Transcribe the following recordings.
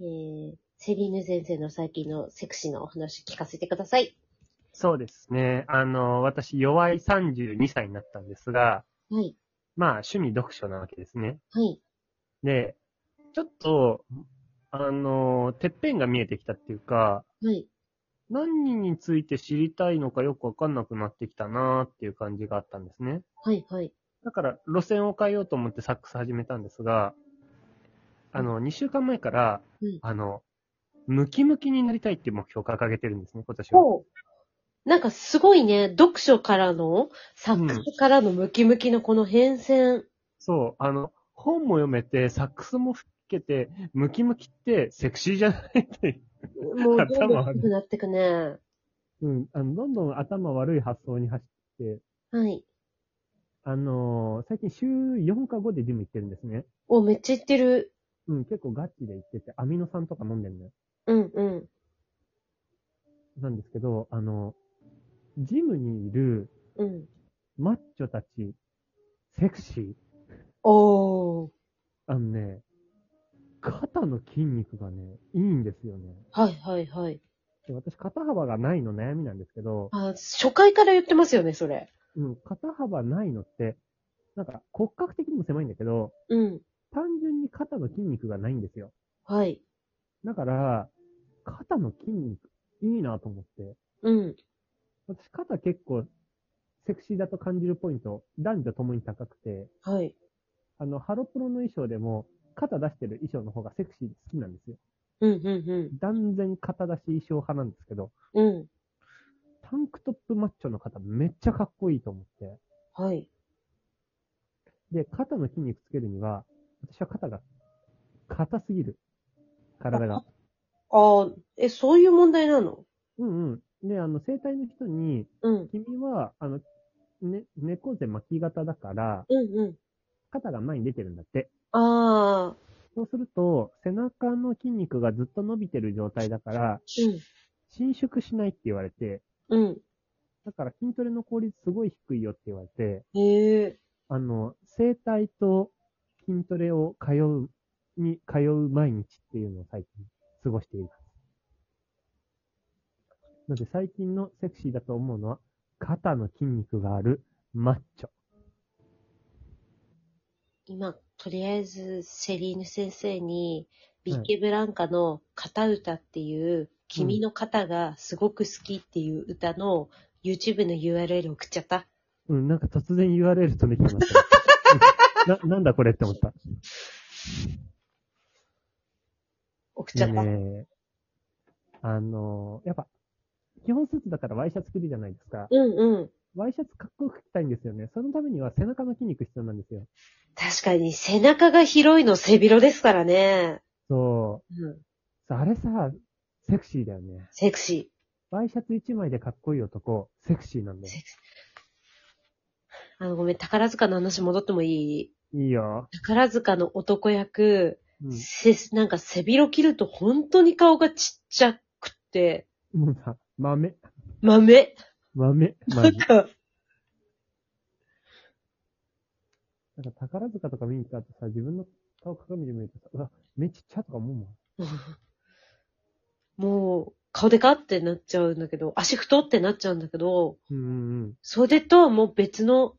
えー、セリーヌ先生の最近のセクシーなお話聞かせてください。そうですね。あの、私、弱い32歳になったんですが、はい。まあ、趣味読書なわけですね。はい。で、ちょっと、あの、てっぺんが見えてきたっていうか、はい。何について知りたいのかよくわかんなくなってきたなーっていう感じがあったんですね。はい。はい。だから、路線を変えようと思ってサックス始めたんですが、あの、2週間前から、うんあの、ムキムキになりたいっていう目標を掲げてるんですね、今年は。なんかすごいね、読書からの、サックスからのムキムキのこの変遷。そう、あの、本も読めて、サックスも吹けて、ムキムキってセクシーじゃないっていう。もう、どんどん頭悪くなってくね。うん、あの、どんどん頭悪い発想に走って、はい。あのー最近週4か5でジム行ってるんですね。お、めっちゃ言ってる。うん、結構ガチで行ってて、アミノ酸とか飲んでるのよ。うんうん。なんですけど、あの、ジムにいるうん。マッチョたち、セクシー。おー。あのね、肩の筋肉がね、いいんですよね。はいはいはい。で私、肩幅がないの悩みなんですけど、あ、初回から言ってますよね、それ。うん、肩幅ないのって、なんか骨格的にも狭いんだけど、うん。単純に肩の筋肉がないんですよ。はい。だから、肩の筋肉、いいなと思って。うん。私、肩結構、セクシーだと感じるポイント、男女ともに高くて、はい。あの、ハロプロの衣装でも、肩出してる衣装の方がセクシーで好きなんですよ。うんうん断然肩出し衣装派なんですけど、うん。うん。タンクトップマッチョの方めっちゃかっこいいと思って。はい。で、肩の筋肉つけるには、私は肩が、硬すぎる。体が。ああ、え、そういう問題なの？うんうん。で、あの、整体の人に、うん。君は、あの、ね、猫背巻き型だから、うんうん。肩が前に出てるんだって。ああ、そうすると、背中の筋肉がずっと伸びてる状態だから、伸縮しないって言われて、うん。うん。だから筋トレの効率すごい低いよって言われて、へえ。あの、整体と筋トレを通う、に通う毎日っていうのを最近過ごしています。なので最近のセクシーだと思うのは、肩の筋肉があるマッチョ。今、とりあえず、セリーヌ先生に、ビッケブランカの片歌っていう、君の肩がすごく好きっていう歌の YouTube の URL 送っちゃった。うん、なんか突然 URL 飛んできてました。な、なんだこれって思った。送っちゃった？ねあのやっぱ、基本スーツだからワイシャツ着るじゃないですか。うんうん。ワイシャツかっこよく着たいんですよね。そのためには背中の筋肉必要なんですよ。確かに背中が広いの背広ですからね。そうん。う。あれさ、セクシーだよね。セクシワイシャツ1枚でかっこいい男、セクシーなんー。だよセ。クシー。あの、ごめん、宝塚の話戻ってもいい？いいよ。宝塚の男役、うん。せ、なんか背広着ると本当に顔がちっちゃくて、もうさ、豆、豆。豆。なんか、なんか宝塚とか見に行った後さ、自分の顔鏡で見るとさ、うわ、目ちっちゃとか思うもん。もう、顔でかってなっちゃうんだけど、足太ってなっちゃうんだけど、うんうん袖とはもう別の、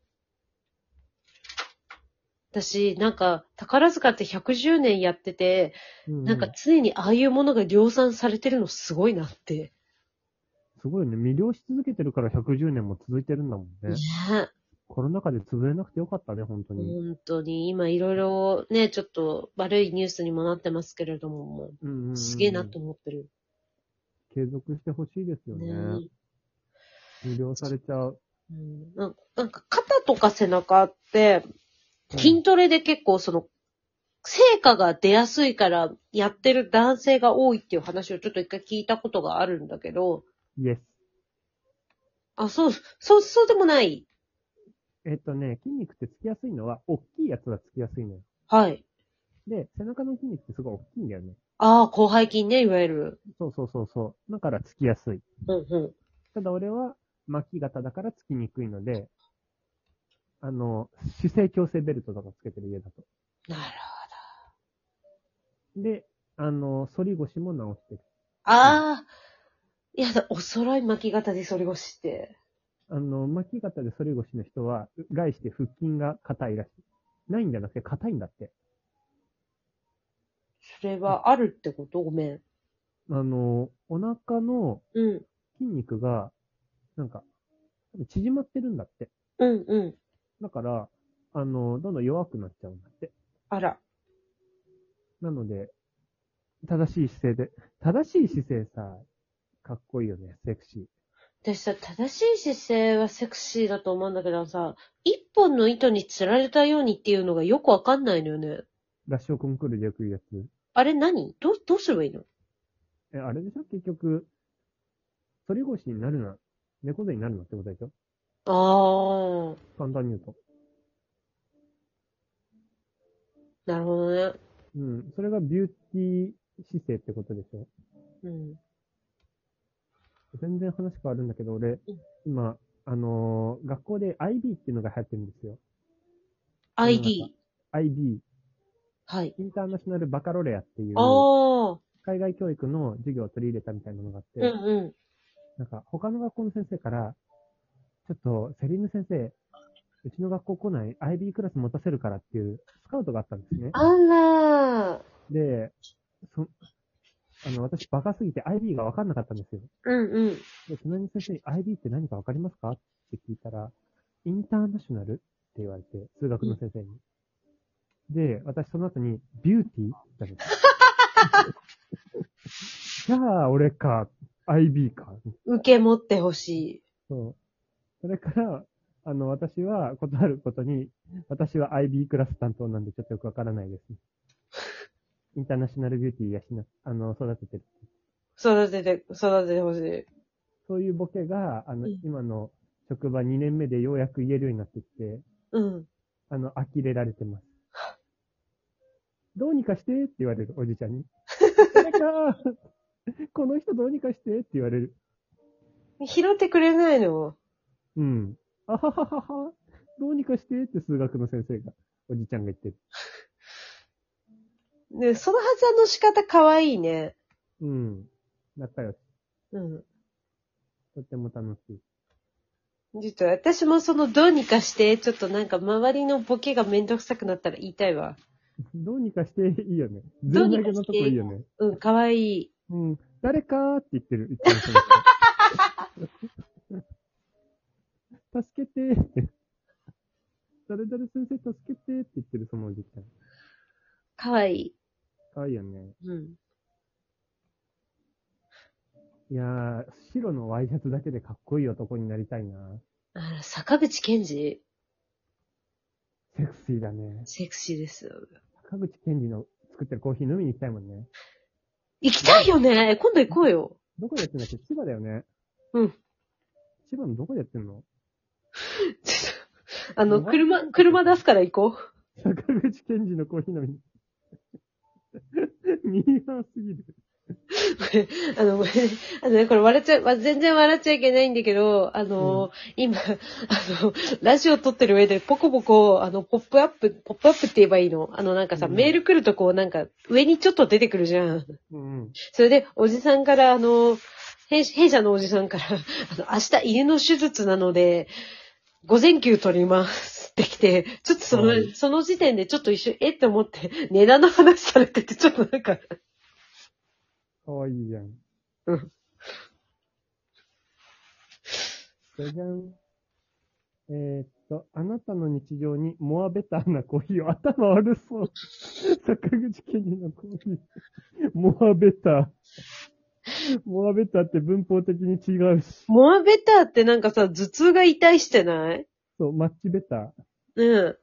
私、なんか、宝塚って110年やってて、うん。なんか常にああいうものが量産されてるのすごいなって。すごいね。魅了し続けてるから110年も続いてるんだもんね。ねコロナ禍で潰れなくてよかったね、本当に。本当に、今いろいろね、ちょっと悪いニュースにもなってますけれども、もうんうんうんうすげえなと思ってる。継続してほしいですよね。ね魅了されちゃう。うんなんなんか肩とか背中って、筋トレで結構その、成果が出やすいからやってる男性が多いっていう話をちょっと一回聞いたことがあるんだけど、イエス。あ、そう、そう、そうでもない？えっとね、筋肉ってつきやすいのは、大きいやつがつきやすいのよ。はい。で、背中の筋肉ってすごい大きいんだよね。ああ、広背筋ね、いわゆる。そうそうそうそう。だからつきやすい。うんうん。ただ俺は巻き型だからつきにくいので、あの、姿勢調整ベルトとかつけてる家だと。なるで、あの、反り腰も直してる。ああ、いやだ、お揃い巻き型でそれをして。あの、巻き方で反り腰の人は、外して腹筋が硬いらしい。ないんじゃなくて硬いんだって。それはあるってこと？ごめん。あの、お腹のうん。筋肉が、なんか、縮まってるんだって。うんうん。だから、あの、どんどん弱くなっちゃうんだって。あら。なので、正しい姿勢で、正しい姿勢さ、かっこいいよね、セクシー。私さ、正しい姿勢はセクシーだと思うんだけどさ、一本の糸に釣られたようにっていうのがよくわかんないのよね。ラッショーコンクールでよく言うやつ。あれ何？どう、どうすればいいの？え、あれでしょ？結局、反り腰になるな、猫背になるなってことでしょ？ああ、簡単に言うと。なるほどね。うん。それがビューティー姿勢ってことでしょ？うん。全然話変わるんだけど、俺、今、あのー学校で IB っていうのが流行ってるんですよ。ID。IB、はい。インターナショナルバカロレアっていう、ああ、海外教育の授業を取り入れたみたいなのがあって、うんうん。なんか、他の学校の先生から、ちょっと、セリーヌ先生、うちの学校来ない IB クラス持たせるからっていうスカウトがあったんですね。あらー。で、そ、あの、私バカすぎて IB が分かんなかったんですよ。うんうん。で、隣の先生に IB って何か分かりますかって聞いたら、インターナショナルって言われて、数学の先生に。で、私その後に、ビューティーって言ったんです。じゃあ、俺か、IB か。受け持ってほしい。そう。それから、あの、私は、断ることに、私は IB クラス担当なんでちょっとよくわからないです。インターナショナルビューティーやしな、あの、育ててる。育てて、育ててほしい。そういうボケが、あの、うん今の職場2年目でようやく言えるようになってきて、うん。あの、呆れられてます。どうにかしてって言われる、おじちゃんに。誰か、この人どうにかしてって言われる。拾ってくれないのうん。あはははは、どうにかしてって数学の先生が、おじちゃんが言ってる。ね、その発案の仕方可愛いね。うん。仲良し。うん。とっても楽しい。ちょっと私もそのどうにかして、ちょっとなんか周りのボケがめんどくさくなったら言いたいわ。どうにかしていいよね。どうにかして全投げのとこいいよね。うん、可愛い。うん。誰かーって言ってる。いつもその人 助けてーって。誰々先生助けてーって言ってる、そのおじちゃん。可愛い。かわいいよね。うん。いやー、白のワイシャツだけでかっこいい男になりたいな。あら、坂口健二、セクシーだね。セクシーですよ。坂口健二の作ってるコーヒー飲みに行きたいもんね。行きたいよね今度行こうよ。どこでやってんだっけ？千葉だよね。うん。千葉のどこでやってんの？ちょっとあの、車、車出すから行こう。坂口健二のコーヒー飲みに。ミーハーすぎる。あの、ごめんねあのね、これ笑っちゃ、わ全然笑っちゃいけないんだけど、あの、今、あの、ラジオ撮ってる上でポコポコ、あの、ポップアップ、ポップアップって言えばいいのあの、なんかさ、うんメール来るとこう、なんか、上にちょっと出てくるじゃん。うんうん。それで、おじさんから、あの、弊弊社のおじさんから、あの、明日犬の手術なので、午前休取りますって来て、ちょっとその、はいその時点でちょっと一瞬、えって思って、値段の話されてて、ちょっとなんか、かわいいじゃん。うん。じゃじゃん。えーっと、あなたの日常にモアベターなコーヒーを頭悪そう。坂口健二のコーヒー。モアベター。モアベターって文法的に違うし。モアベターってなんかさ、頭痛が痛いしてない？そう、マッチベター。うん。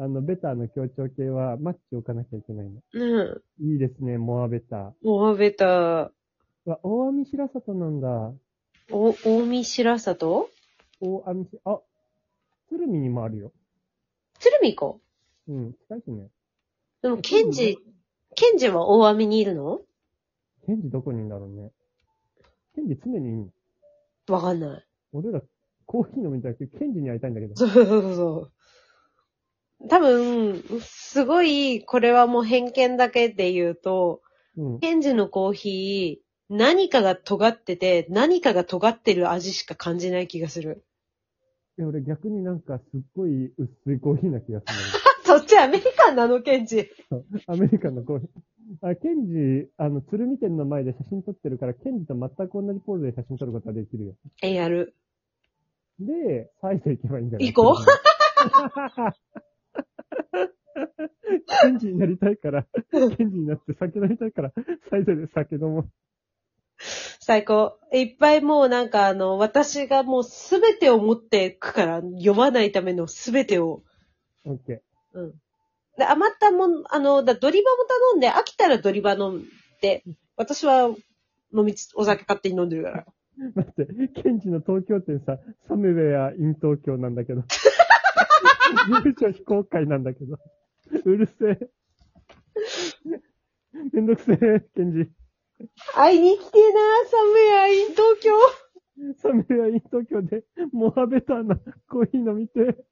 あの、ベターの強調形はマッチ置かなきゃいけないの。うん。いいですね、モアベター。モアベター。わ、大網白里なんだ。お、大見白里？大網し、あ、鶴見にもあるよ。鶴見か。うん、近いしね。でも、ケンジ、ケンジは大網にいるの？ケンジどこにいんだろうね。ケンジ常にいんの？わかんない。俺らコーヒー飲みたいけど、ケンジに会いたいんだけど。そうそうそうそう。多分、すごい、これはもう偏見だけで言うと、うん。ケンジのコーヒー、何かが尖ってて、何かが尖ってる味しか感じない気がする。で俺逆になんかすっごい薄いコーヒーな気がす そっちアメリカンなの、ケンジ。る。アメリカンのコーヒー。あ、ケンジ、あの、鶴見店の前で写真撮ってるから、ケンジと全く同じポーズで写真撮ることができるよ。え、やる。で、サイズ行けばいいんじゃない？行こケンジになりたいから、ケンジになって酒飲みたいから、サイズで酒飲もう。最高。いっぱいもうなんかあの、私がもうすべてを持っていくから、読まないためのすべてを。オッケうん。で、余ったもん、あの、だドリバも頼んで、飽きたらドリバ飲んで、私は飲みつ、お酒勝手に飲んでるから。ー。待って、ケンジの東京店さ、サムウェアイン東京なんだけど。優勝非公開なんだけど。うるせえ。めんどくせえ、ケンジ。会いに来てえな、サムエアイン東京。サムウェアイン東京で、モアベターなコーヒー飲みて。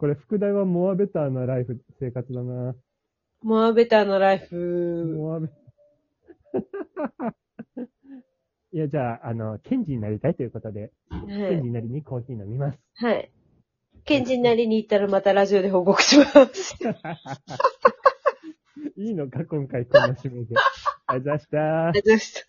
これ、副題はモアベターなライフ、生活だな。モアベターのライフ。モアベ いや、じゃあ、あの、ケンジになりたいということで、はい。ケンジなりにコーヒー飲みます。はい。ケンジになりに行ったらまたラジオで報告します。いいのか、今回こんな締めで。ありがとうございましたあ。りがとうございました